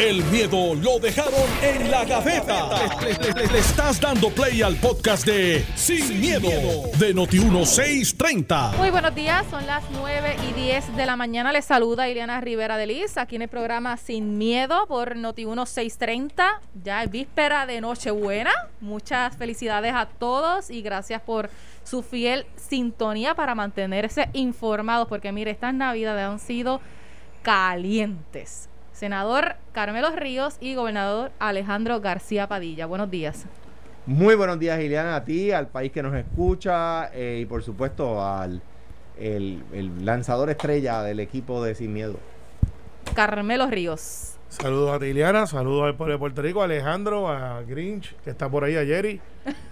El miedo lo dejaron en la gaveta. Le, estás dando play al podcast de Sin, miedo, de Noti1630. Muy buenos días, son las 9 y 10 de la mañana. Les saluda Ileana Rivera de Liz aquí en el programa Sin Miedo por Noti1630. Ya es víspera de Nochebuena. Muchas felicidades a todos y gracias por su fiel sintonía para mantenerse informados, porque mire, estas navidades han sido calientes senador Carmelo Ríos y gobernador Alejandro García Padilla. Buenos días. Muy buenos días, Ileana, a ti, al país que nos escucha eh, y por supuesto al el, lanzador estrella del equipo de Sin Miedo. Carmelo Ríos. Saludos a ti, Ileana, saludos al pueblo de Puerto Rico, a Alejandro, a Grinch, que está por ahí, a Jerry,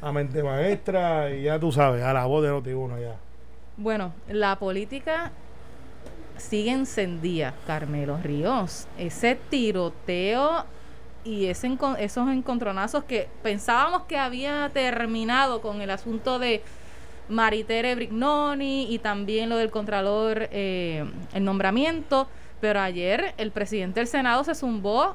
a Mente Maestra, y ya tú sabes, a la voz de noti ya. Bueno, la política sigue encendida, Carmelo Ríos. Ese tiroteo y ese, esos encontronazos que pensábamos que había terminado con el asunto de Maritere Brignoni y también lo del Contralor, eh, el nombramiento, pero ayer el presidente del Senado se zumbó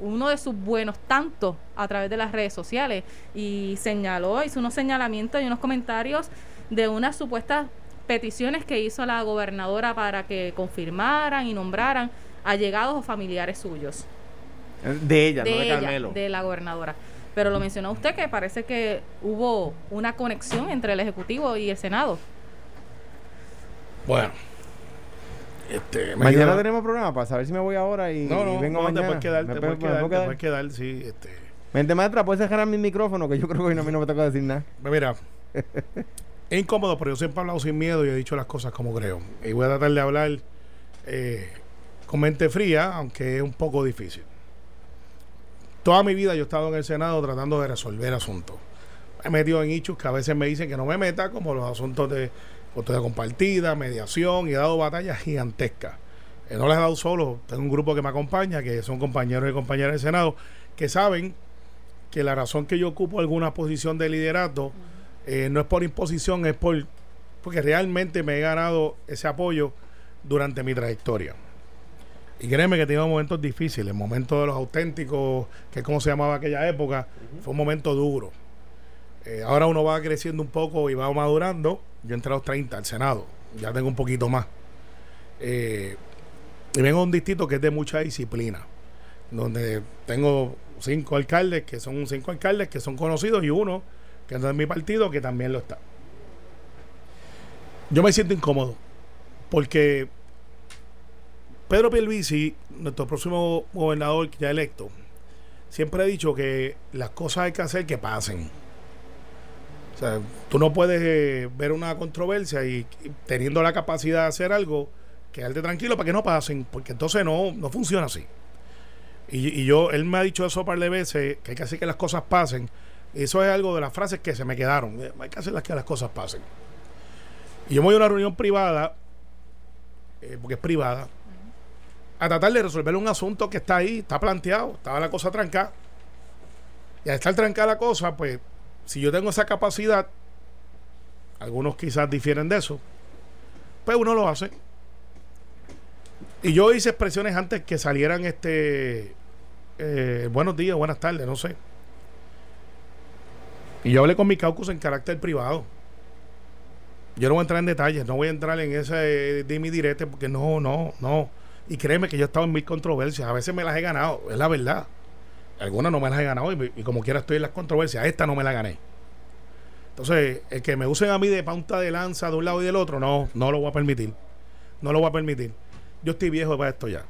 uno de sus buenos tantos a través de las redes sociales y señaló, hizo unos señalamientos y unos comentarios de unas supuestas peticiones que hizo la gobernadora para que confirmaran y nombraran allegados o familiares suyos. De ella, de no de ella, Carmelo. De la gobernadora. Pero lo mencionó usted que parece que hubo una conexión entre el Ejecutivo y el Senado. Bueno. Este, mañana tenemos programa para saber si me voy ahora y, no, no, vengo no, mañana. Te puedes quedar, te puedes quedar, te puedes quedar, sí. Este. Mente maestra, puedes cerrar mi micrófono que yo creo que hoy no, a mí no me toca decir nada. Mira, Es incómodo, pero yo siempre he hablado sin miedo y he dicho las cosas como creo. Y voy a tratar de hablar eh, con mente fría, aunque es un poco difícil. Toda mi vida yo he estado en el Senado tratando de resolver asuntos. Me he metido en hechos que a veces me dicen que no me meta, como los asuntos de custodia compartida, mediación, y he dado batallas gigantescas. Eh, no las he dado solo, tengo un grupo que me acompaña, que son compañeros y compañeras del Senado, que saben que la razón que yo ocupo alguna posición de liderato eh, no es por imposición, es por porque realmente me he ganado ese apoyo durante mi trayectoria. Y créeme que he tenido momentos difíciles, momentos de los auténticos, que es como se llamaba aquella época, fue un momento duro. Eh, ahora uno va creciendo un poco y va madurando. Yo entré a los 30 al Senado, ya tengo un poquito más. Eh, y vengo a un distrito que es de mucha disciplina, donde tengo cinco alcaldes, que son cinco alcaldes que son conocidos y uno que no es mi partido, que también lo está. Yo me siento incómodo porque Pedro Pierluisi, nuestro próximo gobernador ya electo, siempre ha dicho que las cosas hay que hacer que pasen. O sea, tú no puedes eh, ver una controversia y, teniendo la capacidad de hacer algo, quedarte tranquilo para que no pasen, porque entonces no, no funciona así. Y, y, yo, él me ha dicho eso un par de veces, que hay que hacer que las cosas pasen, eso es algo de las frases que se me quedaron. Eh, hay que hacer las que las cosas pasen. Y yo me voy a una reunión privada, eh, porque es privada, a tratar de resolver un asunto que está ahí, está planteado, estaba la cosa trancada. Y al estar trancada la cosa, pues, si yo tengo esa capacidad, algunos quizás difieren de eso, pues uno lo hace. Y yo hice expresiones antes que salieran este eh, buenos días, buenas tardes, no sé. Y yo hablé con mi caucus en carácter privado. Yo no voy a entrar en detalles, no voy a entrar en ese de mi directo porque no, no, no. Y créeme que yo he estado en mil controversias. A veces me las he ganado, es la verdad. Algunas no me las he ganado y, como quiera estoy en las controversias. Esta no me la gané. Entonces, el que me usen a mí de punta de lanza de un lado y del otro, no, no lo voy a permitir. No lo voy a permitir. Yo estoy viejo para esto ya.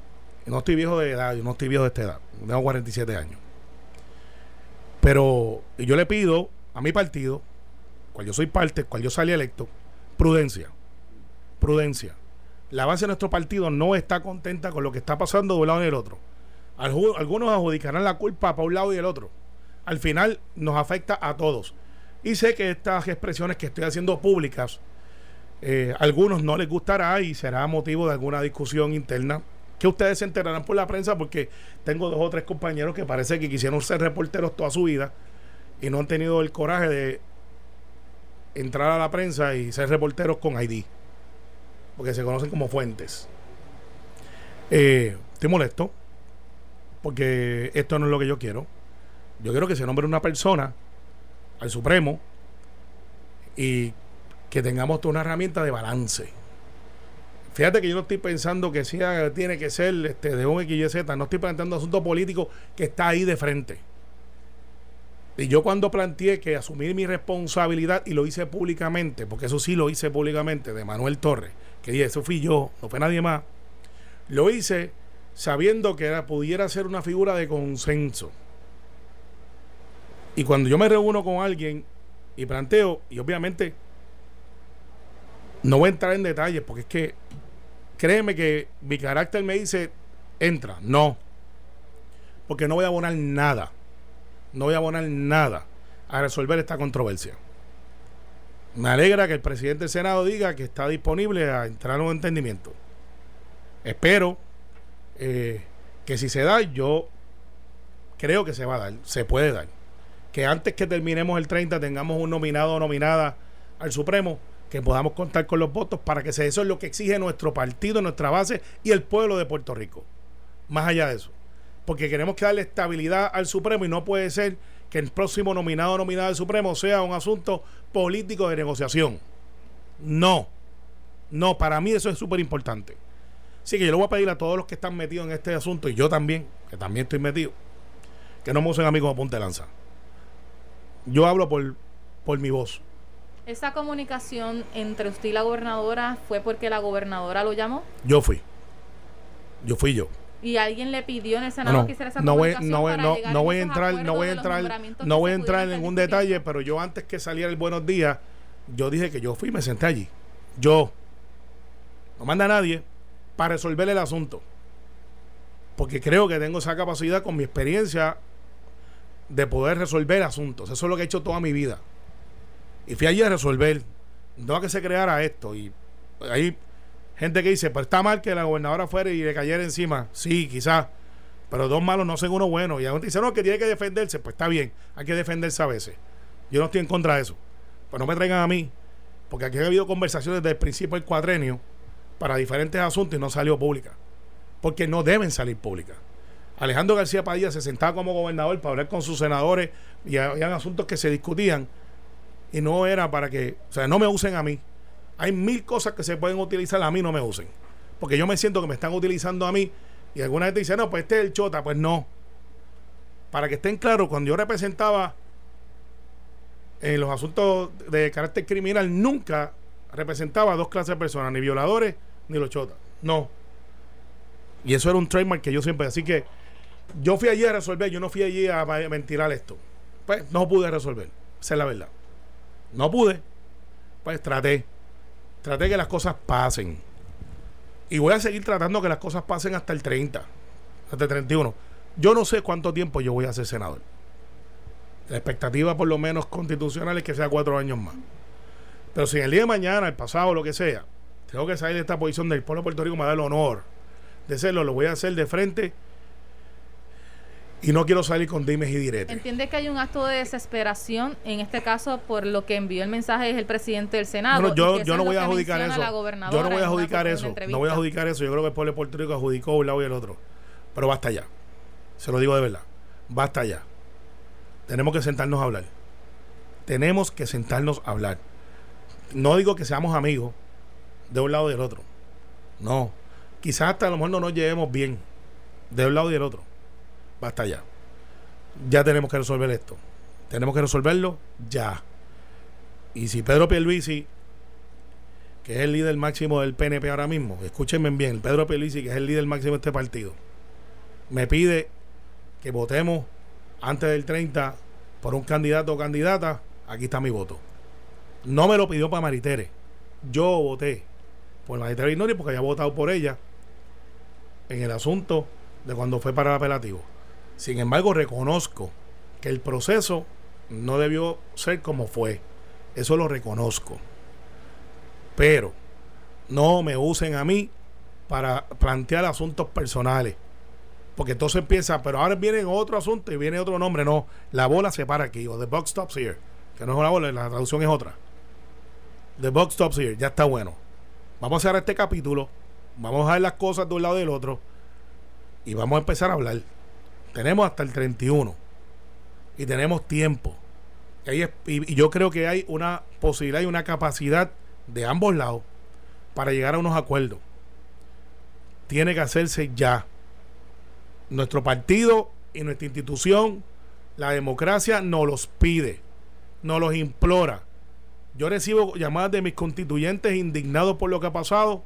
No estoy viejo de edad, yo no estoy viejo de esta edad. Tengo 47 años. Pero yo le pido a mi partido, cual yo soy parte, cual yo salí electo, prudencia. Prudencia. La base de nuestro partido no está contenta con lo que está pasando de un lado y del otro. Algunos adjudicarán la culpa para un lado y el otro. Al final nos afecta a todos. Y sé que estas expresiones que estoy haciendo públicas, eh, algunos no les gustará y será motivo de alguna discusión interna que ustedes se enterarán por la prensa porque tengo dos o tres compañeros que parece que quisieron ser reporteros toda su vida y no han tenido el coraje de entrar a la prensa y ser reporteros con ID, porque se conocen como fuentes. Eh, estoy molesto porque esto no es lo que yo quiero. Yo quiero que se nombre una persona al Supremo y que tengamos toda una herramienta de balance. Fíjate que yo no estoy pensando que sea, tiene que ser este, de un XYZ, no estoy planteando asunto político que está ahí de frente. Y yo cuando planteé que asumir mi responsabilidad y lo hice públicamente, porque eso sí lo hice públicamente, de Manuel Torres, que dije, eso fui yo, no fue nadie más, lo hice sabiendo que era, pudiera ser una figura de consenso. Y cuando yo me reúno con alguien y planteo, y obviamente no voy a entrar en detalles, porque es que créeme que mi carácter me dice, entra, no, porque no voy a abonar nada no voy a abonar nada a resolver esta controversia. Me alegra que el presidente del Senado diga que está disponible a entrar en un entendimiento. Espero eh, que si se da, yo creo que se va a dar, se puede dar. Que antes que terminemos el 30 tengamos un nominado o nominada al Supremo, que podamos contar con los votos para que se eso es lo que exige nuestro partido, nuestra base y el pueblo de Puerto Rico. Más allá de eso porque queremos que darle estabilidad al Supremo y no puede ser que el próximo nominado o nominada del Supremo sea un asunto político de negociación. No, no, para mí eso es súper importante. Así que yo le voy a pedir a todos los que están metidos en este asunto, y yo también, que también estoy metido, que no me usen a mí como punta de lanza. Yo hablo por, por mi voz. ¿Esa comunicación entre usted y la gobernadora fue porque la gobernadora lo llamó? Yo fui. Yo fui yo y alguien le pidió en el Senado no, que hiciera esa no voy, no, no, no voy a entrar no voy a entrar no voy a entrar en ningún detalle pero yo antes que saliera el buenos días yo dije que yo fui y me senté allí. Yo no manda a nadie para resolver el asunto porque creo que tengo esa capacidad con mi experiencia de poder resolver asuntos. Eso es lo que he hecho toda mi vida. Y fui allí a resolver no a que se creara esto y ahí gente que dice, pues está mal que la gobernadora fuera y le cayera encima. Sí, quizás. Pero dos malos no son uno bueno. Y alguien dice, no, que tiene que defenderse. Pues está bien, hay que defenderse a veces. Yo no estoy en contra de eso. Pues no me traigan a mí, porque aquí ha habido conversaciones desde el principio del cuadrenio para diferentes asuntos y no salió pública. Porque no deben salir públicas. Alejandro García Padilla se sentaba como gobernador para hablar con sus senadores y habían asuntos que se discutían y no era para que, o sea, no me usen a mí hay mil cosas que se pueden utilizar, a mí no me usen. Porque yo me siento que me están utilizando a mí y alguna gente dice, no, pues este es el chota, pues no. Para que estén claros, cuando yo representaba en los asuntos de carácter criminal, nunca representaba a dos clases de personas, ni violadores ni los chotas. No. Y eso era un trademark que yo siempre. Así que yo fui allí a resolver, yo no fui allí a ventilar esto. Pues no pude resolver. Esa es la verdad. No pude. Pues traté. Traté que las cosas pasen. Y voy a seguir tratando que las cosas pasen hasta el 30, hasta el 31. Yo no sé cuánto tiempo yo voy a ser senador. La expectativa, por lo menos constitucional, es que sea cuatro años más. Pero si el día de mañana, el pasado, lo que sea, tengo que salir de esta posición del pueblo de Puerto Rico, me da el honor de serlo, lo voy a hacer de frente y no quiero salir con dimes y diretes. ¿Entiende que hay un acto de desesperación, en este caso, por lo que envió el mensaje es el presidente del Senado? yo, yo no voy a adjudicar eso. Yo no voy a adjudicar eso. No voy a adjudicar eso. Yo creo que el pueblo de Puerto Rico adjudicó un lado y el otro. Pero basta ya. Se lo digo de verdad. Basta ya. Tenemos que sentarnos a hablar. Tenemos que sentarnos a hablar. No digo que seamos amigos de un lado y del otro. No. Quizás hasta a lo mejor no nos llevemos bien de un lado y del otro basta ya. Ya tenemos que resolver esto. Tenemos que resolverlo ya. Y si Pedro Pierluisi, que es el líder máximo del PNP ahora mismo, escúchenme bien, Pedro Pierluisi, que es el líder máximo de este partido, me pide que votemos antes del 30 por un candidato o candidata, aquí está mi voto. No me lo pidió para Maritere. Yo voté por Maritere Ignori porque había votado por ella en el asunto de cuando fue para el apelativo. Sin embargo, reconozco que el proceso no debió ser como fue. Eso lo reconozco. Pero no me usen a mí para plantear asuntos personales. Porque entonces empieza, pero ahora viene otro asunto y viene otro nombre. No, la bola se para aquí, o the box stops here. Que no es una bola, la traducción es otra. The box stops here, ya está bueno. Vamos a cerrar este capítulo. Vamos a ver las cosas de un lado y del otro. y vamos a empezar a hablar. Tenemos hasta el 31 y tenemos tiempo. Y, y yo creo que hay una posibilidad y una capacidad de ambos lados para llegar a unos acuerdos. Tiene que hacerse ya. Nuestro partido y nuestra institución, la democracia, nos los pide, nos los implora. Yo recibo llamadas de mis constituyentes indignados por lo que ha pasado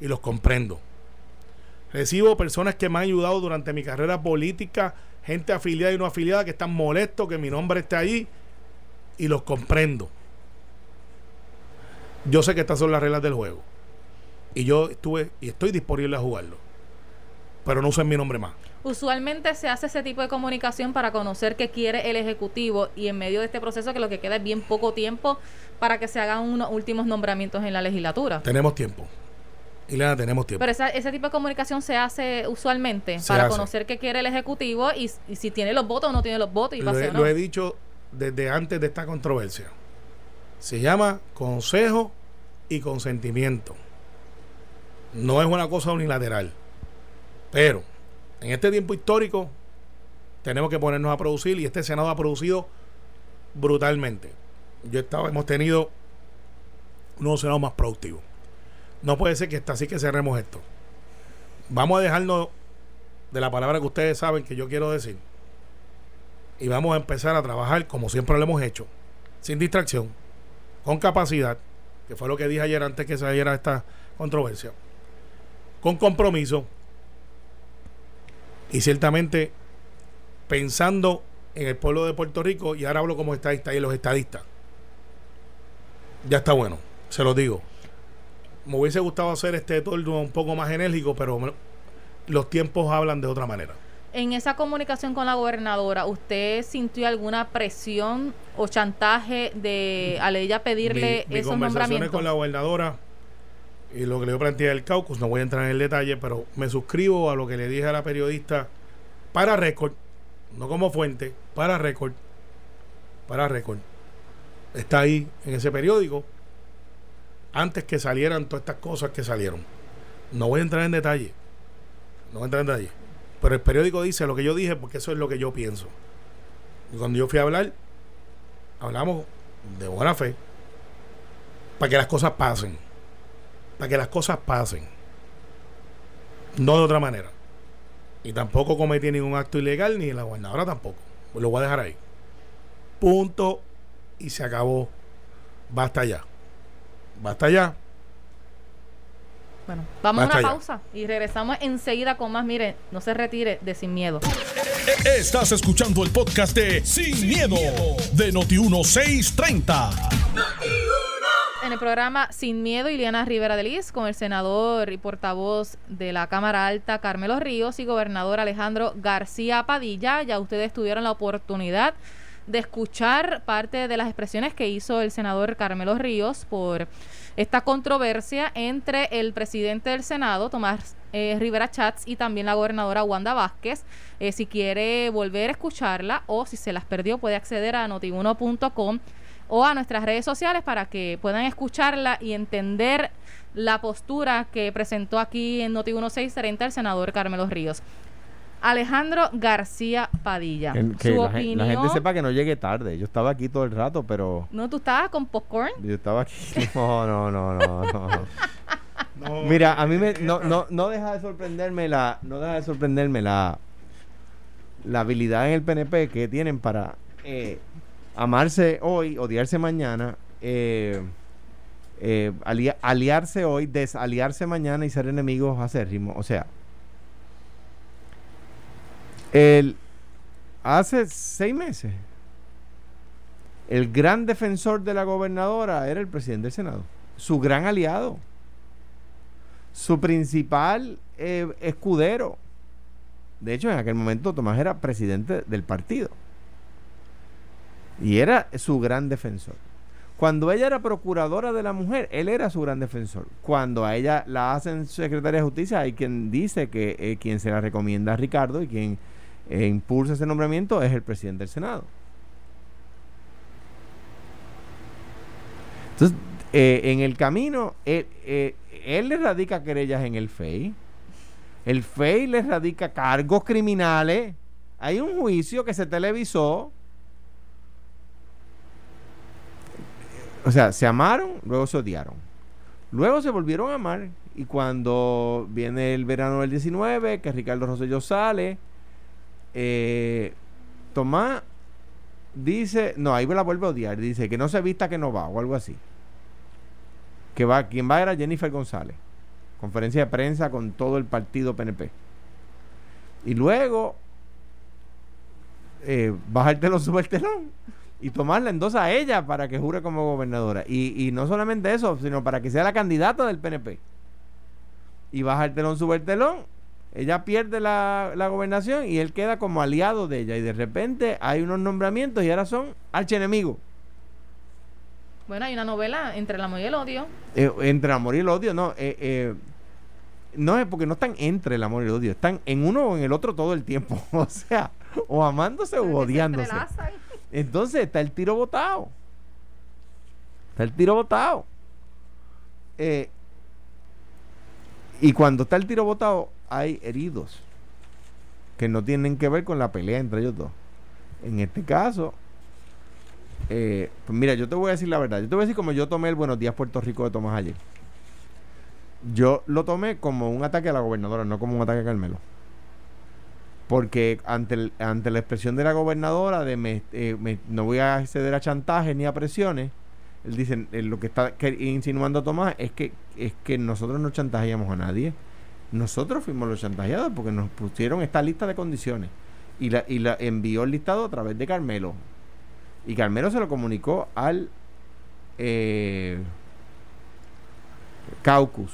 y los comprendo. Recibo personas que me han ayudado durante mi carrera política, gente afiliada y no afiliada que están molestos que mi nombre esté ahí y los comprendo. Yo sé que estas son las reglas del juego. Y yo estuve y estoy disponible a jugarlo. Pero no usen mi nombre más. Usualmente se hace ese tipo de comunicación para conocer qué quiere el Ejecutivo y en medio de este proceso que lo que queda es bien poco tiempo para que se hagan unos últimos nombramientos en la legislatura. Tenemos tiempo. Ileana, tenemos tiempo. Pero ese tipo de comunicación se hace usualmente para conocer qué quiere el Ejecutivo y, si tiene los votos o no tiene los votos. Y lo, he, lo he dicho desde antes de esta controversia. Se llama consejo y consentimiento. No es una cosa unilateral. Pero en este tiempo histórico tenemos que ponernos a producir y este Senado ha producido brutalmente. Yo estaba, hemos tenido unos Senados más productivos. No puede ser que así que cerremos esto. Vamos a dejarnos de la palabra que ustedes saben que yo quiero decir. Y vamos a empezar a trabajar como siempre lo hemos hecho, sin distracción, con capacidad, que fue lo que dije ayer antes que saliera esta controversia, con compromiso, y ciertamente pensando en el pueblo de Puerto Rico, y ahora hablo como estadista y los estadistas. Ya está bueno, se lo digo. Me hubiese gustado hacer este turno un poco más enérgico, pero los tiempos hablan de otra manera. En esa comunicación con la gobernadora, ¿usted sintió alguna presión o chantaje de a ella pedirle mi, esos conversaciones con la gobernadora y lo que le planteé el caucus, no voy a entrar en el detalle, pero me suscribo a lo que le dije a la periodista para récord, no como fuente, para récord, para récord. Está ahí en ese periódico antes que salieran todas estas cosas que salieron. No voy a entrar en detalle, no voy a entrar en detalle, pero el periódico dice lo que yo dije porque eso es lo que yo pienso. Y cuando yo fui a hablar, hablamos de buena fe para que las cosas pasen para que las cosas pasen. No de otra manera. Y tampoco cometí ningún acto ilegal, ni la gobernadora tampoco. Lo voy a dejar ahí. Punto. Y se acabó. Basta ya. Basta ya. Bueno, vamos a una pausa y regresamos enseguida con más. Mire, no se retire de Sin Miedo. Estás escuchando el podcast de Sin, miedo, de Noti 1630. En el programa Sin Miedo, Ileana Rivera de Liz, con el senador y portavoz de la Cámara Alta, Carmelo Ríos, y gobernador Alejandro García Padilla. Ya ustedes tuvieron la oportunidad de escuchar parte de las expresiones que hizo el senador Carmelo Ríos por esta controversia entre el presidente del Senado, Tomás eh, Rivera Chats, y también la gobernadora Wanda Vázquez. Eh, si quiere volver a escucharla o si se las perdió, puede acceder a notiuno.com o a nuestras redes sociales para que puedan escucharla y entender la postura que presentó aquí en Noti 1630 el senador Carmelo Ríos. Alejandro García Padilla. Que, su la, opinión, la, gente sepa que no llegue tarde. Yo estaba aquí todo el rato, pero. No, tú estabas con popcorn. Yo estaba aquí. No, no, no, no, no. Mira, a mí me, no, no, no deja de sorprenderme la, no deja de sorprenderme la, la habilidad en el PNP que tienen para eh, amarse hoy, odiarse mañana, eh, eh, aliarse hoy, desaliarse mañana y ser enemigos acérrimos. O sea, el, hace seis meses, el gran defensor de la gobernadora era el presidente del Senado, su gran aliado, su principal eh, escudero. De hecho, en aquel momento Tomás era presidente del partido. Y era su gran defensor. Cuando ella era procuradora de la mujer, él era su gran defensor. Cuando a ella la hacen secretaria de justicia, hay quien dice que eh, quien se la recomienda a Ricardo y quien eh, impulsa ese nombramiento es el presidente del Senado. Entonces, eh, en el camino, él, le radica querellas en el FEI. El FEI le radica cargos criminales. Hay un juicio que se televisó. O sea, se amaron, luego se odiaron. Luego se volvieron a amar. Y cuando viene el verano del 19, que Ricardo Rosselló sale, eh, Tomás dice, no, ahí la vuelve a odiar, dice que no se vista que no va, o algo así. Que va, quien va era Jennifer González. Conferencia de prensa con todo el partido PNP. Y luego eh, bajártelo sube el telón y tomarla en dos a ella para que jure como gobernadora. Y, no solamente eso, sino para que sea la candidata del PNP. Y baja el telón, telón ella pierde la, gobernación y él queda como aliado de ella. Y de repente hay unos nombramientos y ahora son archienemigos. Bueno, hay una novela entre el amor y el odio. Eh, entre el amor y el odio, no. Eh, eh, no es porque no están entre el amor y el odio, están en uno o en el otro todo el tiempo. o sea, o amándose o odiándose. Entonces está el tiro botado. Está el tiro botado. y cuando está el tiro botado, hay heridos que no tienen que ver con la pelea entre ellos dos. En este caso, eh, pues mira, yo te voy a decir la verdad. Yo te voy a decir como yo tomé el Buenos Días Puerto Rico de Tomás ayer. Yo lo tomé como un ataque a la gobernadora, no como un ataque a Carmelo. Porque ante, ante la expresión de la gobernadora de eh, no voy a acceder a chantajes ni a presiones, él dice, eh, lo que está insinuando Tomás es que, es que nosotros no chantajeamos a nadie nosotros fuimos los chantajeados porque nos pusieron esta lista de condiciones y la, y la envió el listado a través de Carmelo. Y Carmelo se lo comunicó al eh, Caucus.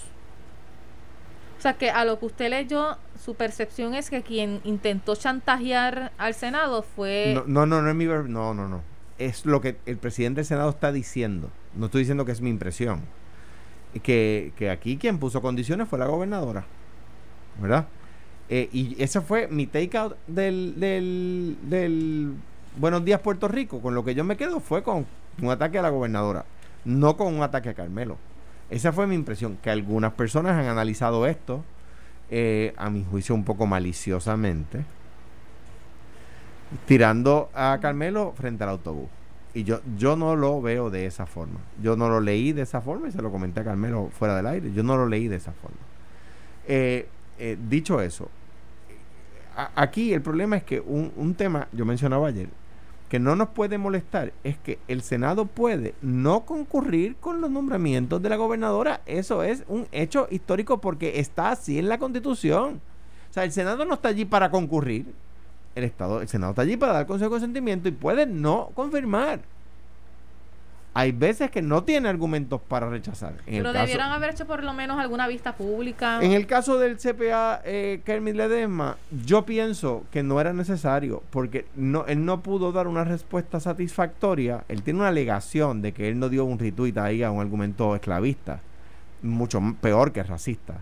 O sea que a lo que usted leyó, su percepción es que quien intentó chantajear al Senado fue... No, no, no, no es mi... No, no, no. Es lo que el presidente del Senado está diciendo. No estoy diciendo que es mi impresión. Que, que aquí quien puso condiciones fue la gobernadora. ¿Verdad? Eh, y ese fue mi takeout del, del, del Buenos Días Puerto Rico. Con lo que yo me quedo fue con un ataque a la gobernadora, no con un ataque a Carmelo. Esa fue mi impresión, que algunas personas han analizado esto, eh, a mi juicio un poco maliciosamente, tirando a Carmelo frente al autobús. Y yo, yo no lo veo de esa forma. Yo no lo leí de esa forma y se lo comenté a Carmelo fuera del aire. Yo no lo leí de esa forma. Eh, eh, dicho eso, aquí el problema es que un, un tema, yo mencionaba ayer, que no nos puede molestar es que el Senado puede no concurrir con los nombramientos de la gobernadora. Eso es un hecho histórico porque está así en la Constitución. O sea, el Senado no está allí para concurrir. El Estado, el Senado está allí para dar consejo de consentimiento y puede no confirmar hay veces que no tiene argumentos para rechazar. Pero debieran haber hecho por lo menos alguna vista pública. En el caso del CPA eh, Kermit Ledesma, yo pienso que no era necesario porque no, él no pudo dar una respuesta satisfactoria. Él tiene una alegación de que él no dio un retweet ahí a un argumento esclavista, mucho peor que racista.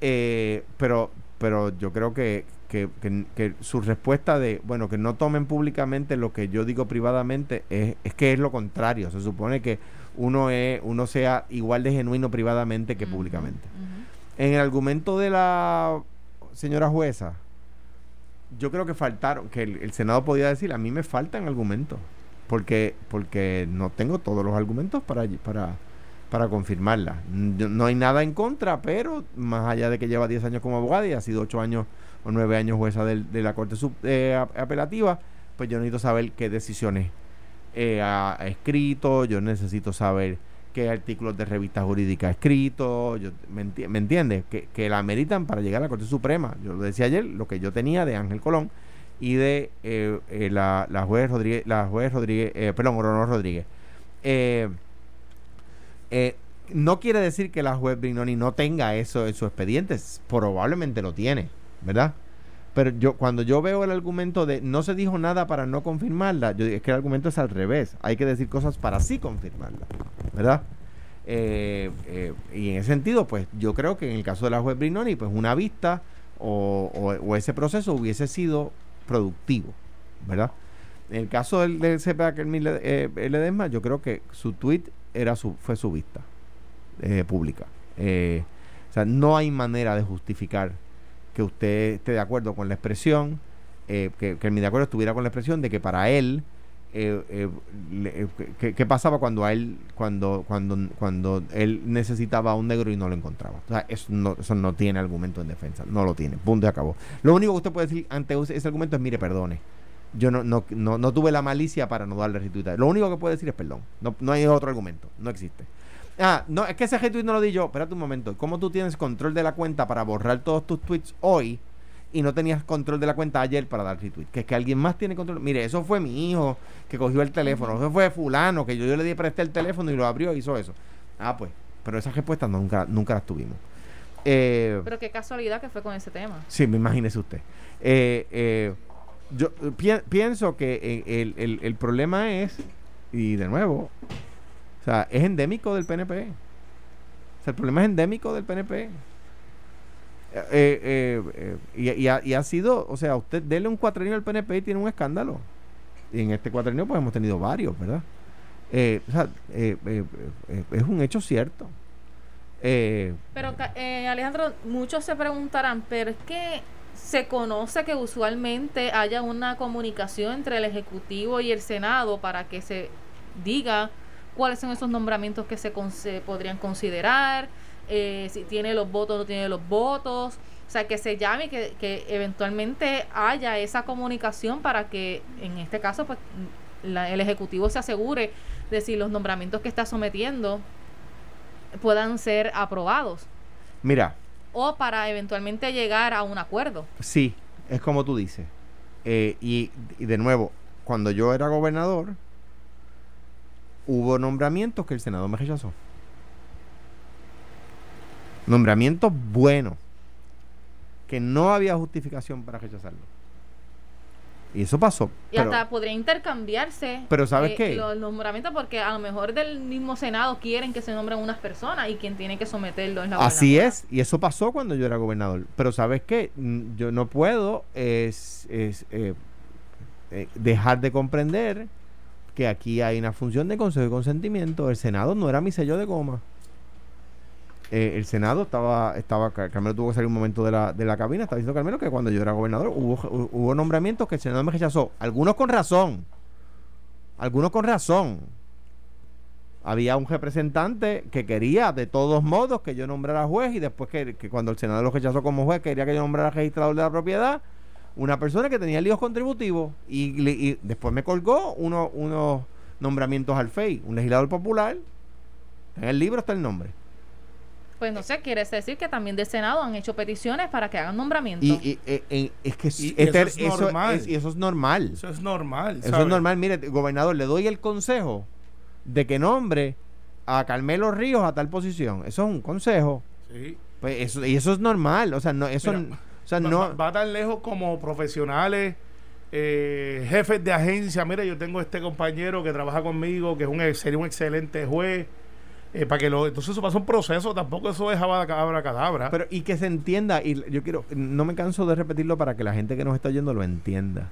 Eh, pero, pero yo creo que, que, su respuesta de, bueno, que no tomen públicamente lo que yo digo privadamente, es, es que es lo contrario. Se supone que uno, es, uno sea igual de genuino privadamente que públicamente. En el argumento de la señora jueza, yo creo que faltaron, que el, Senado podía decir, a mí me faltan argumentos, porque, porque no tengo todos los argumentos para, para, para confirmarla. No hay nada en contra, pero más allá de que lleva 10 años como abogada y ha sido 8 años o nueve años jueza de la Corte sub, eh, Apelativa, pues yo necesito saber qué decisiones eh, ha, escrito, yo necesito saber qué artículos de revista jurídica ha escrito, yo, ¿me, entiendes? Que, la meritan para llegar a la Corte Suprema. Yo lo decía ayer, lo que yo tenía de Ángel Colón y de eh, la, la, juez Rodríguez, la juez Rodríguez, perdón, Ronald Rodríguez. No quiere decir que la juez Brignoni no tenga eso en su expediente, probablemente lo tiene ¿verdad? Pero yo cuando yo veo el argumento de no se dijo nada para no confirmarla, yo es que el argumento es al revés. Hay que decir cosas para sí confirmarla, ¿verdad? Eh, eh, y en ese sentido, pues yo creo que en el caso de la juez Brinoni, pues una vista o, ese proceso hubiese sido productivo, ¿verdad? En el caso del, del CPA que eh, Ledesma, yo creo que su tweet era su, fue su vista pública. o sea, no hay manera de justificar que usted esté de acuerdo con la expresión, eh, que, que el de acuerdo estuviera con la expresión de que para él eh, eh, eh ¿qué, pasaba cuando a él cuando cuando cuando él necesitaba a un negro y no lo encontraba. O sea eso no, eso no tiene argumento en defensa no lo tiene punto y acabó. Lo único que usted puede decir ante ese argumento es mire perdone yo no, no, no, no tuve la malicia para no darle retweet lo único que puede decir es perdón no, no hay otro argumento no existe Ah, no, es que ese retweet no lo di yo. Espérate un momento. ¿Cómo tú tienes control de la cuenta para borrar todos tus tweets hoy y no tenías control de la cuenta ayer para dar retweet. Que es que alguien más tiene control. Mire, eso fue mi hijo que cogió el teléfono. Eso fue fulano que yo, yo le di presté el teléfono y lo abrió y hizo eso. Ah, pues. Pero esas respuestas nunca, nunca las tuvimos. Eh, pero qué casualidad que fue con ese tema. Sí, me imagínese usted. Eh, eh, yo pienso que el, el, el problema es, y de nuevo, o sea, es endémico del PNP. O sea, el problema es endémico del PNP. Eh, eh, eh, y, y, ha, sido, o sea, usted dele un cuatrenio al PNP y tiene un escándalo. Y en este cuatrenio pues hemos tenido varios, ¿verdad? o sea, es un hecho cierto. pero Alejandro, muchos se preguntarán, pero es que se conoce que usualmente haya una comunicación entre el Ejecutivo y el Senado para que se diga cuáles son esos nombramientos que se podrían considerar, eh, si tiene los votos o no tiene los votos. O sea, que se llame y que, que eventualmente haya esa comunicación para que, en este caso, pues el Ejecutivo se asegure de si los nombramientos que está sometiendo puedan ser aprobados. Mira. O para eventualmente llegar a un acuerdo. Sí, es como tú dices. Eh, y, de nuevo, cuando yo era gobernador, hubo nombramientos que el Senado me rechazó nombramientos buenos, que no había justificación para rechazarlo. Y eso pasó. Y hasta podría intercambiarse pero ¿sabes eh, los nombramientos porque a lo mejor del mismo Senado quieren que se nombren unas personas y quien tiene que someterlo es la Así es, y eso pasó cuando yo era gobernador. Pero ¿sabes qué? Mm, yo no puedo es, es eh, eh, dejar de comprender que aquí hay una función de consejo de consentimiento. El Senado no era mi sello de goma. Eh, el Senado estaba, estaba, Carmelo tuvo que salir un momento de la, de la cabina, estaba diciendo Carmelo que cuando yo era gobernador hubo, hubo nombramientos que el Senado me rechazó, algunos con razón, algunos con razón. Había un representante que quería de todos modos que yo nombrara juez y después que, cuando el Senado lo rechazó como juez quería que yo nombrara registrador de la propiedad, una persona que tenía líos contributivos y, después me colgó uno, unos nombramientos al FEI, un legislador popular, en el libro está el nombre pues no sé, quiere decir que también del Senado han hecho peticiones para que hagan nombramientos. Y, eh, es que eso, es normal. y eso es normal. Eso es normal. Eso es normal. Mire, gobernador, le doy el consejo de que nombre a Carmelo Ríos a tal posición. Eso es un consejo. Sí. Pues eso, y eso es normal. O sea, no, eso o sea, no. Va, tan lejos como profesionales. Eh, jefes de agencia, mire, yo tengo este compañero que trabaja conmigo, que es un, sería un excelente juez, eh, para que lo, entonces eso pasa un proceso, tampoco eso es cabra cadabra. Pero y que se entienda, y yo quiero, no me canso de repetirlo para que la gente que nos está oyendo lo entienda.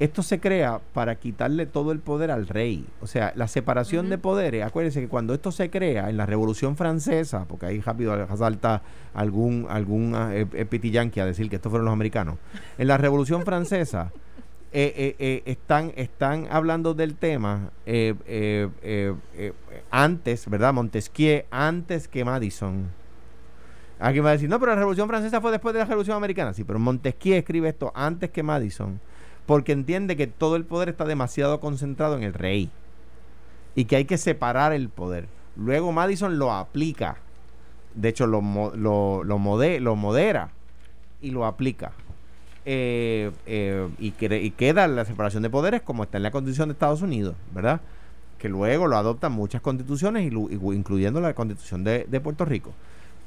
Esto se crea para quitarle todo el poder al rey. O sea, la separación de poderes. Acuérdense que cuando esto se crea en la Revolución Francesa, porque ahí rápido salta algún, algún eh, eh a decir que estos fueron los americanos. En la Revolución Francesa, eh, eh, eh, están, están hablando del tema antes, ¿verdad? Montesquieu, antes que Madison. Alguien va a decir, no, pero la Revolución Francesa fue después de la Revolución Americana. Sí, pero Montesquieu escribe esto antes que Madison, porque entiende que todo el poder está demasiado concentrado en el rey y que hay que separar el poder. Luego Madison lo aplica, de hecho lo, lo, lo modera y lo aplica. Eh, eh, y, y, queda la separación de poderes como está en la Constitución de Estados Unidos, ¿verdad? Que luego lo adoptan muchas constituciones, incluyendo la Constitución de, Puerto Rico.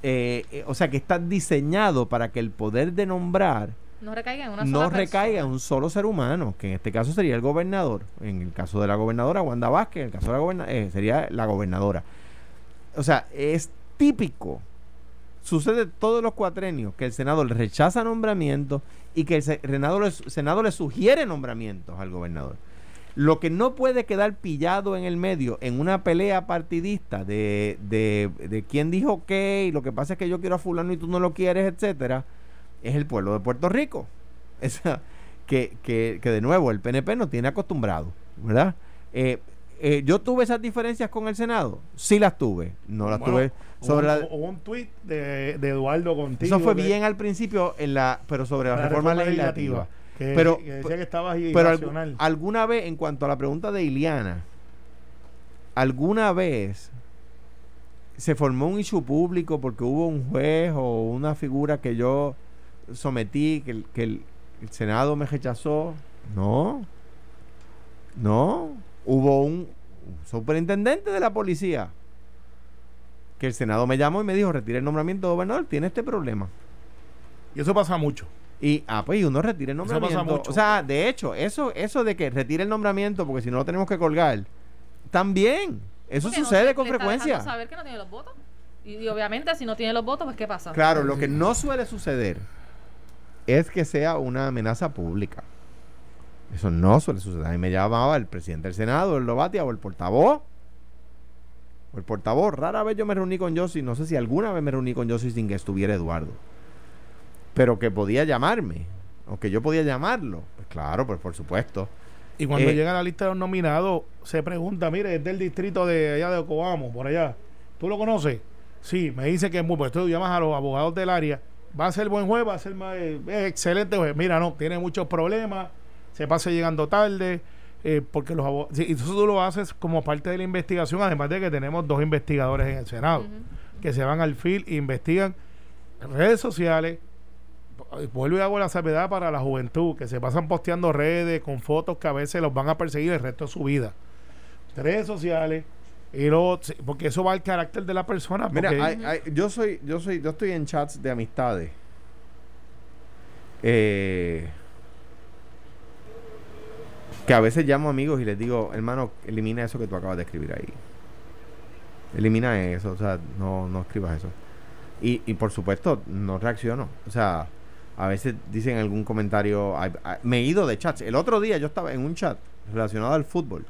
Eh, o sea que está diseñado para que el poder de nombrar no recaiga en, no recaiga un solo ser humano, que en este caso sería el gobernador. En el caso de la gobernadora Wanda Vázquez, en el caso de la gobernadora, sería la gobernadora. O sea, es típico Sucede todos los cuatrenios que el Senado le rechaza nombramientos y que el Senado le, sugiere nombramientos al gobernador. Lo que no puede quedar pillado en el medio en una pelea partidista de, de, quién dijo qué y lo que pasa es que yo quiero a fulano y tú no lo quieres, etcétera, es el pueblo de Puerto Rico. Esa, que, que, que de nuevo el PNP nos tiene acostumbrado, ¿verdad? Eh, eh, yo tuve esas diferencias con el Senado, sí las tuve, no las tuve sobre hubo, un tuit de, Eduardo contigo. Eso fue bien al principio en la, pero sobre la, reforma, legislativa. pero, decía que pero alguna vez en cuanto a la pregunta de Iliana, alguna vez se formó un issue público porque hubo un juez o una figura que yo sometí que, que el, el Senado me rechazó. No, no, hubo un superintendente de la policía que el Senado me llamó y me dijo, retire el nombramiento de gobernador, tiene este problema. Y eso pasa mucho. Y, ah, pues, y uno retire el nombramiento. Eso pasa mucho. O sea, de hecho, eso, eso de que retire el nombramiento porque si no lo tenemos que colgar, también. Eso sucede con frecuencia. saber que no tiene los votos. Y, obviamente, si no tiene los votos, pues, ¿qué pasa? Claro, lo que no suele suceder es que sea una amenaza pública. Eso no suele suceder. A mí me llamaba el presidente del Senado, el Lobatia o el portavoz. O el portavoz. Rara vez yo me reuní con Josie. No sé si alguna vez me reuní con Josie sin que estuviera Eduardo. Pero que podía llamarme. O que yo podía llamarlo. Pues claro, pues por supuesto. Y cuando eh, llega la lista de los nominados, se pregunta, mire, es del distrito de allá de Ocobamo, por allá. ¿Tú lo conoces? Sí, me dice que es muy... Pues tú llamas a los abogados del área. Va a ser buen juez, va a ser más, eh, excelente juez. Mira, no, tiene muchos problemas se pasa llegando tarde, eh, porque los abogados... y eso tú lo haces como parte de la investigación, además de que tenemos dos investigadores en el Senado, que se van al FIL e investigan redes sociales, vuelvo y hago la salvedad para la juventud, que se pasan posteando redes con fotos que a veces los van a perseguir el resto de su vida. Redes sociales, y luego, porque eso va al carácter de la persona. Mira, yo soy, yo soy, yo estoy en chats de amistades. Eh, que a veces llamo amigos y les digo, hermano, elimina eso que tú acabas de escribir ahí. Elimina eso, o sea, no, no escribas eso. Y, y por supuesto, no reacciono. O sea, a veces dicen algún comentario. me he ido de chats. El otro día yo estaba en un chat relacionado al fútbol.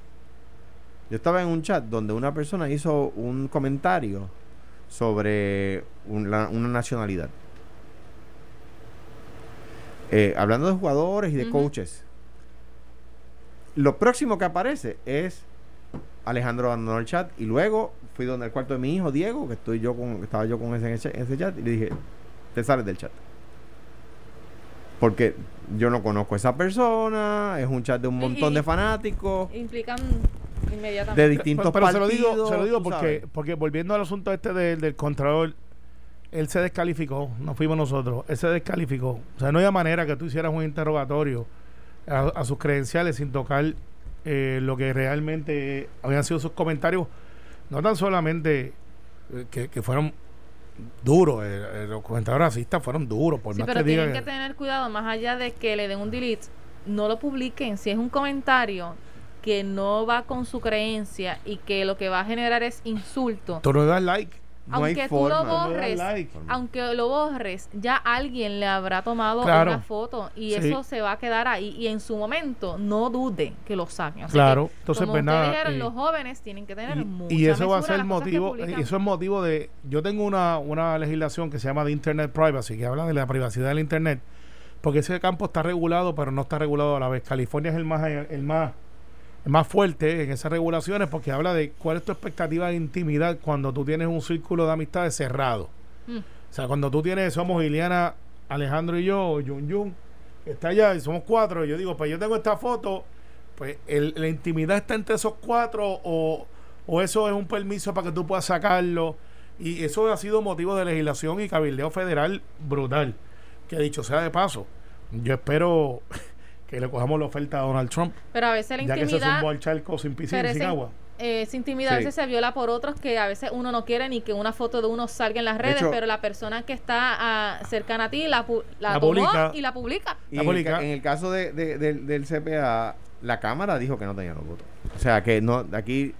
Yo estaba en un chat donde una persona hizo un comentario sobre una nacionalidad. Eh, hablando de jugadores y de coaches. Lo próximo que aparece es Alejandro abandonó el chat y luego fui donde el cuarto de mi hijo Diego, que estoy yo con, estaba yo con ese, ese chat y le dije, te sales del chat. Porque yo no conozco a esa persona, es un chat de un montón de fanáticos. Implican inmediatamente. De distintos pero, se lo digo, se lo digo porque, porque volviendo al asunto este del, del contralor, él se descalificó, no fuimos nosotros, él se descalificó. O sea, no había manera que tú hicieras un interrogatorio a, sus credenciales sin tocar eh, lo que realmente habían sido sus comentarios, no tan solamente eh, que, fueron duros, eh, los comentarios racistas fueron duros, por pero tienen que tener cuidado, más allá de que le den un delete, no lo publiquen, si es un comentario que no va con su creencia y que lo que va a generar es insulto. Tú no das like aunque tú lo borres, aunque lo borres, ya alguien le habrá tomado una foto y eso se va a quedar ahí. Y en su momento, no dude que lo saquen. claro, entonces, pues dijeron, los jóvenes tienen que tener y, y eso va a ser el motivo, eso es motivo de. Yo tengo una, una legislación que se llama de Internet Privacy, que habla de la privacidad del Internet, porque ese campo está regulado, pero no está regulado a la vez. California es el más, el más más fuerte en esas regulaciones porque habla de cuál es tu expectativa de intimidad cuando tú tienes un círculo de amistades cerrado. Mm. O sea, cuando tú tienes, somos Iliana, Alejandro y yo, Jun Jun, está allá y somos cuatro, y yo digo, pues yo tengo esta foto, pues la intimidad está entre esos cuatro o, o eso es un permiso para que tú puedas sacarlo. Y eso ha sido motivo de legislación y cabildeo federal brutal. Que dicho sea de paso, yo espero que le cojamos la oferta a Donald Trump. Pero a veces la intimidad. Ya que se zumbó al charco sin piscina, sin agua. Eh, esa intimidad a veces se viola por otros que a veces uno no quiere ni que una foto de uno salga en las redes, pero la persona que está ah, cercana a ti la, la, publica. y la publica. Y en, El, caso de, del CPA, la Cámara dijo que no tenía los votos. O sea, que no, aquí.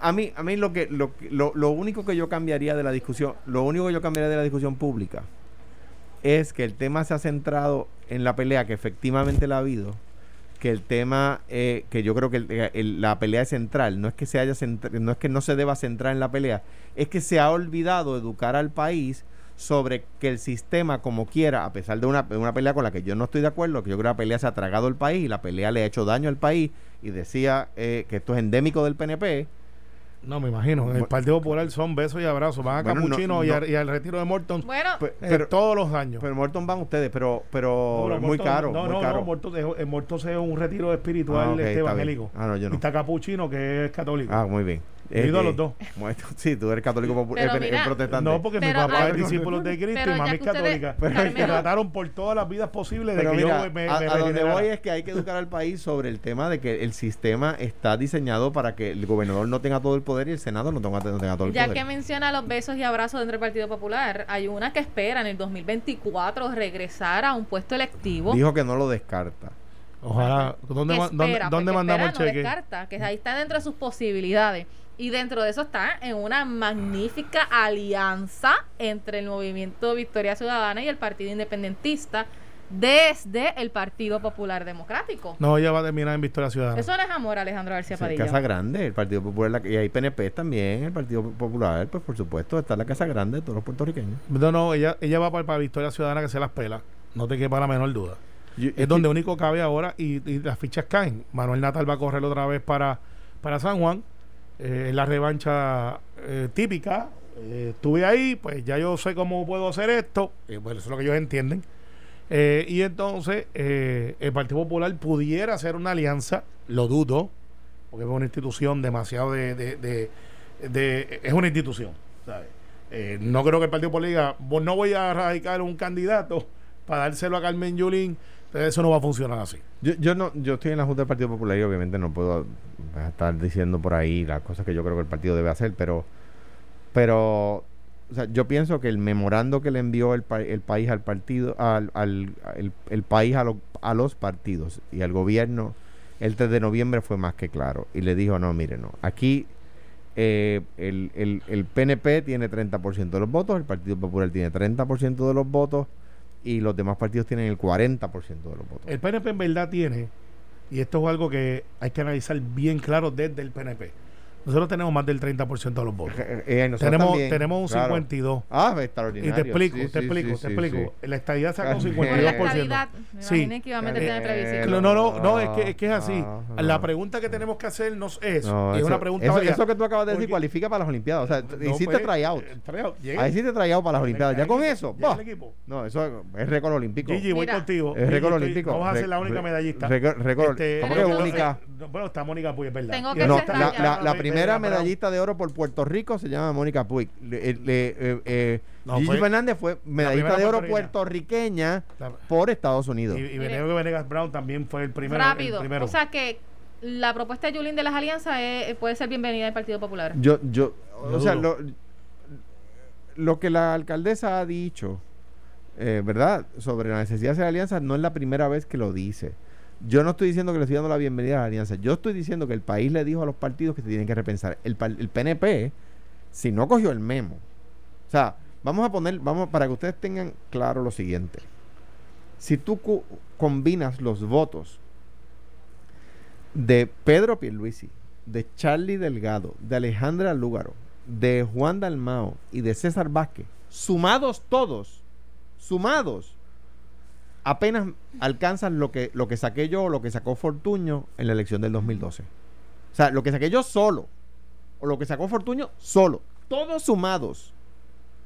A mí, a mí lo que lo, lo, lo único que yo cambiaría de la discusión, lo único que yo cambiaría de la discusión pública es que el tema se ha centrado en la pelea que efectivamente la ha habido, que el tema, eh, que yo creo que la pelea es central, no es que se haya no es que no se deba centrar en la pelea, es que se ha olvidado educar al país sobre que el sistema como quiera, a pesar de una, una pelea con la que yo no estoy de acuerdo, que yo creo que la pelea se ha tragado el país y la pelea le ha hecho daño al país y decía eh, que esto es endémico del PNP, No, me imagino. En el. Partido Popular son besos y abrazos. Van a Bueno, no- Capuchino y, al- y al retiro de Morton Bueno, Pues, eh, pero, todos los años. pero Morton van ustedes, pero, pero, No, pero muy Morton- caro. No, muy no, caro. no. Morton, es- eh, Morton es un retiro espiritual Ah, ok, este, evangélico. Ah, no, yo Y está Capuchino, que es católico. Ah, muy bien. He ido a los dos. Sí, tú eres católico popular, Pero eh, mira, protestante. No, porque mi Pero papá hay- es discípulo de Cristo y ya mami es ustedes- católica. Pero Me trataron por todas las vidas posibles de Pero que mira, yo me, a, me a donde voy es que hay que educar al país sobre el tema de que el sistema está diseñado para que el gobernador no tenga todo el poder y el senado no tenga, no tenga todo el ya poder. que menciona los besos y abrazos dentro del Partido Popular, hay una que espera en el 2024 regresar a un puesto electivo. Dijo que no lo descarta. Ojalá. ¿Dónde, ma- dónde, espera, dónde porque mandamos el espera, no cheque? descarta, que ahí está dentro de sus posibilidades. Y dentro de eso está en una magnífica alianza entre el movimiento Victoria Ciudadana y el Partido Independentista desde el Partido Popular Democrático. No, ella va a terminar en Victoria Ciudadana. Eso no es amor, Alejandro García Sí, Padilla. Casa Grande, el Partido Popular, la- y hay PNP también, el Partido Popular, pues por supuesto, está la Casa Grande de todos los puertorriqueños. No, no, ella, ella va para, para Victoria Ciudadana que se las pela. No te quepa la menor duda. Yo- Es donde único cabe ahora y, y las fichas caen. Manuel Natal va a correr otra vez para, para San Juan. Eh, la revancha eh, típica. Eh, estuve ahí, pues ya yo sé cómo puedo hacer esto. Bueno, eso es lo que ellos entienden. Eh, y entonces el Partido Popular pudiera hacer una alianza, lo dudo, porque es una institución demasiado de... de- es una institución, ¿sabes? No creo que el Partido Popular diga, "Pues no voy a radicar un candidato para dárselo a Carmen Yulín, eso no va a funcionar así. Yo, yo no, yo estoy en la Junta del Partido Popular y obviamente no puedo pues, estar diciendo por ahí las cosas que yo creo que el partido debe hacer, pero, pero, yo pienso que el memorando que le envió el, pa- el país al partido, al, el, país a, a los partidos y al gobierno el 3 de noviembre fue más que claro y le dijo, no, mire, no, aquí eh, el, el, el PNP tiene 30% de los votos, el Partido Popular tiene 30% de los votos y los demás partidos tienen el 40% de los votos. El PNP en verdad tiene, y esto es algo que hay que analizar bien claro desde el PNP. Nosotros tenemos más del 30% de los votos. Eh, eh, Tenemos, también, tenemos un claro. 52. Ah, Y extraordinario. te explico, Sí, te sí, explico, sí, te sí, explico. La estadía sacó un Por Por la 52%. estabilidad, me Sí. imaginé que iba a meter Eh. No, no, no, no, es que es, que es así. No, La pregunta que tenemos que hacernos es, No, y es eso, una pregunta eso, que tú acabas de decir porque- cualifica para las Olimpiadas. O sea, No, hiciste pues, tryout. eh. Ahí hiciste tryout para las Olimpiadas. Ya con eso, equipo, llega bah. el equipo. No, eso es récord olímpico. Gigi, voy Mira. contigo. Es récord olímpico. Vas a ser la única medallista. récord- récord- ¿cómo que no, única? eh, no, bueno, está Mónica Puy, es verdad. Tengo Y que Primera medallista de oro por Puerto Rico se llama Mónica Puig. Le- le- eh, eh, No, Gigi fue- Fernández fue medallista de oro puertorriqueña. La- por Estados Unidos. Y, y Venegas Venegas Brown también fue el primero. Rápido. el primero. O sea que la propuesta de Yulín de las alianzas es- puede ser bienvenida al Partido Popular. Yo, yo, Lo o sea, lo, lo que la alcaldesa ha dicho, eh, ¿verdad? Sobre la necesidad de hacer alianzas, no es la primera vez que lo dice. Yo no estoy diciendo que le estoy dando la bienvenida a la alianza. Yo estoy diciendo que el país le dijo a los partidos que se tienen que repensar. El, el PNP, si no cogió el memo, o sea, vamos a poner, vamos, para que ustedes tengan claro lo siguiente. Si tú combinas los votos de Pedro Pierluisi, de Charlie Delgado, de Alejandra Lúgaro, de Juan Dalmao y de César Vázquez, sumados todos, sumados, apenas alcanzan lo que, lo que saqué yo o lo que sacó Fortuño en la elección del 2012. O sea, lo que saqué yo solo, o lo que sacó Fortuño solo, todos sumados.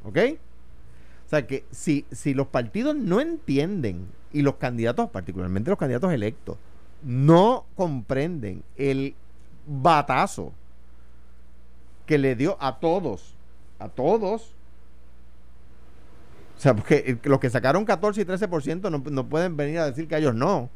¿Ok? O sea que si, si los partidos no entienden y los candidatos, particularmente los candidatos electos, no comprenden el batazo que le dio a todos, a todos. O sea, porque los que sacaron 14 y 13% no, no pueden venir a decir que ellos no.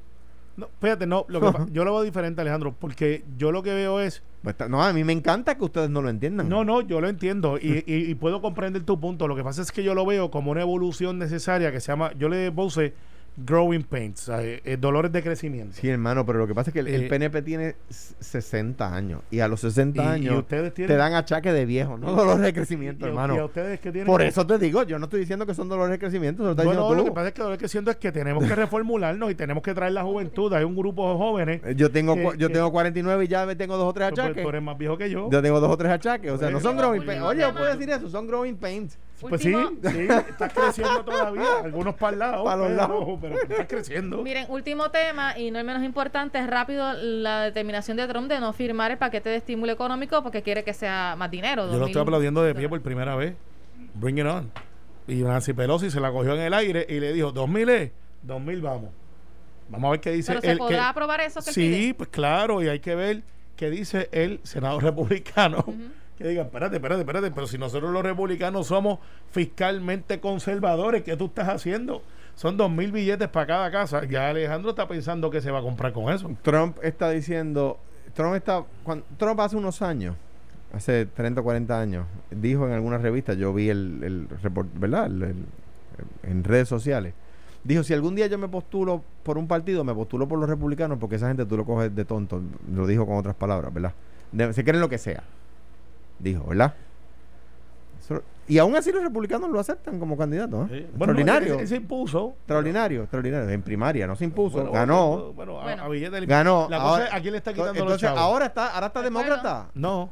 No, fíjate, no, lo que yo lo veo diferente, Alejandro, porque yo lo que veo es. Pues no, a mí me encanta que ustedes no lo entiendan. No, no, yo lo entiendo y, y- y puedo comprender tu punto. Lo que pasa es que yo lo veo como una evolución necesaria que se llama, yo le puse growing pains, eh, eh, dolores de crecimiento. Sí, hermano, pero lo que pasa es que el, el Eh, PNP tiene s- 60 años y a los 60 Y- y años ustedes tienen- te dan achaque de viejo, no dolores de crecimiento, Y hermano. y a ustedes que tienen Por eso te digo, yo no estoy diciendo que son dolores de crecimiento, Bueno, diciendo lo que pasa es que lo que siento es que tenemos que reformularnos y tenemos que traer la juventud. Hay un grupo de jóvenes. Eh, Yo tengo, que- yo que- tengo 49 y ya me tengo dos o tres achaques. tú eres más viejo que yo. Yo tengo dos o tres achaques. O sea, no son growing pains. no Oye, yo puedo decir eso, son growing pains. Pues sí, Último- sí, estás creciendo todavía. Algunos para el lado, Para los pero, lados. pero estás creciendo. Miren, último tema y no el menos importante, es rápido la determinación de Trump de no firmar el paquete de estímulo económico porque quiere que sea más dinero. Yo lo 2000 estoy aplaudiendo de pie por primera vez. Bring it on. Y Nancy Pelosi se la cogió en el aire y le dijo, 2000 es, 2000 vamos. Vamos a ver qué dice Pero se podrá que- aprobar eso que Sí, pide? pues claro, y hay que ver qué dice el senador republicano. Que diga, espérate, espérate, espérate, pero si nosotros los republicanos somos fiscalmente conservadores, ¿qué tú estás haciendo? Son dos mil billetes para cada casa. Ya Alejandro está pensando que se va a comprar con eso. Trump está diciendo, Trump está, cuando, Trump hace unos años, hace 30 o 40 años, dijo en alguna revista, yo vi el, el report, ¿verdad? En redes sociales, dijo, si algún día yo me postulo por un partido, me postulo por los republicanos, porque esa gente tú lo coges de tonto, lo dijo con otras palabras, ¿verdad? Se creen lo que sea, dijo, ¿verdad? Eso- y aún así los republicanos lo aceptan como candidato, ¿eh? Bueno, extraordinario. él- él se impuso. extraordinario, extraordinario. En primaria, no se impuso, Bueno, ganó. Bueno, bueno, a- a billete le- Ganó. La cosa es, ¿a quién le está quitando los Entonces, chavos? ahora está, ahora está demócrata. No.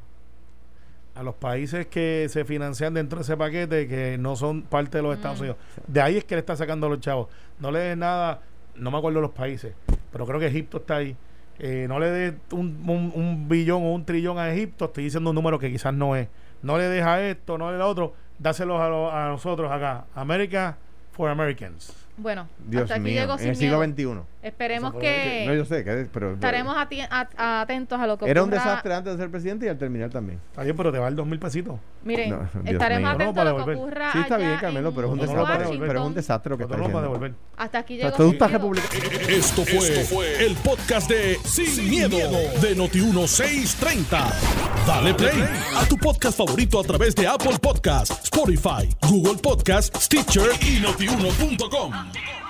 A los países que se financian dentro de ese paquete que no son parte de los Estados Unidos. De ahí es que le está sacando los chavos. No le des nada, no me acuerdo los países, pero creo que Egipto está ahí. Eh, no le des un, un- un billón o un trillón a Egipto, estoy diciendo un número que quizás no es. No le deja esto, no le da otro, dáselos a, lo- a nosotros acá. America for Americans. Bueno, Dios hasta aquí mío, llegó en sin el siglo miedo. XXI. Esperemos fue que No, yo sé, que, pero estaremos ati- a- atentos a lo que era un desastre antes de ser presidente y al terminar también. Está bien, pero te va el dos mil pesitos. Miren, No, estaremos mío. atentos No, a lo que devolver. ocurra Sí, está allá bien, Carmelo, en pero es un No, no, desastre. Pero es un desastre lo que está diciendo. devolver. Hasta aquí llegó Sin Miedo. republicano. Esto fue, el podcast de Sin, miedo, de Noti1630. Dale play a tu podcast favorito a través de Apple Podcasts, Spotify, Google Podcasts, Stitcher y notiuno.com. Down.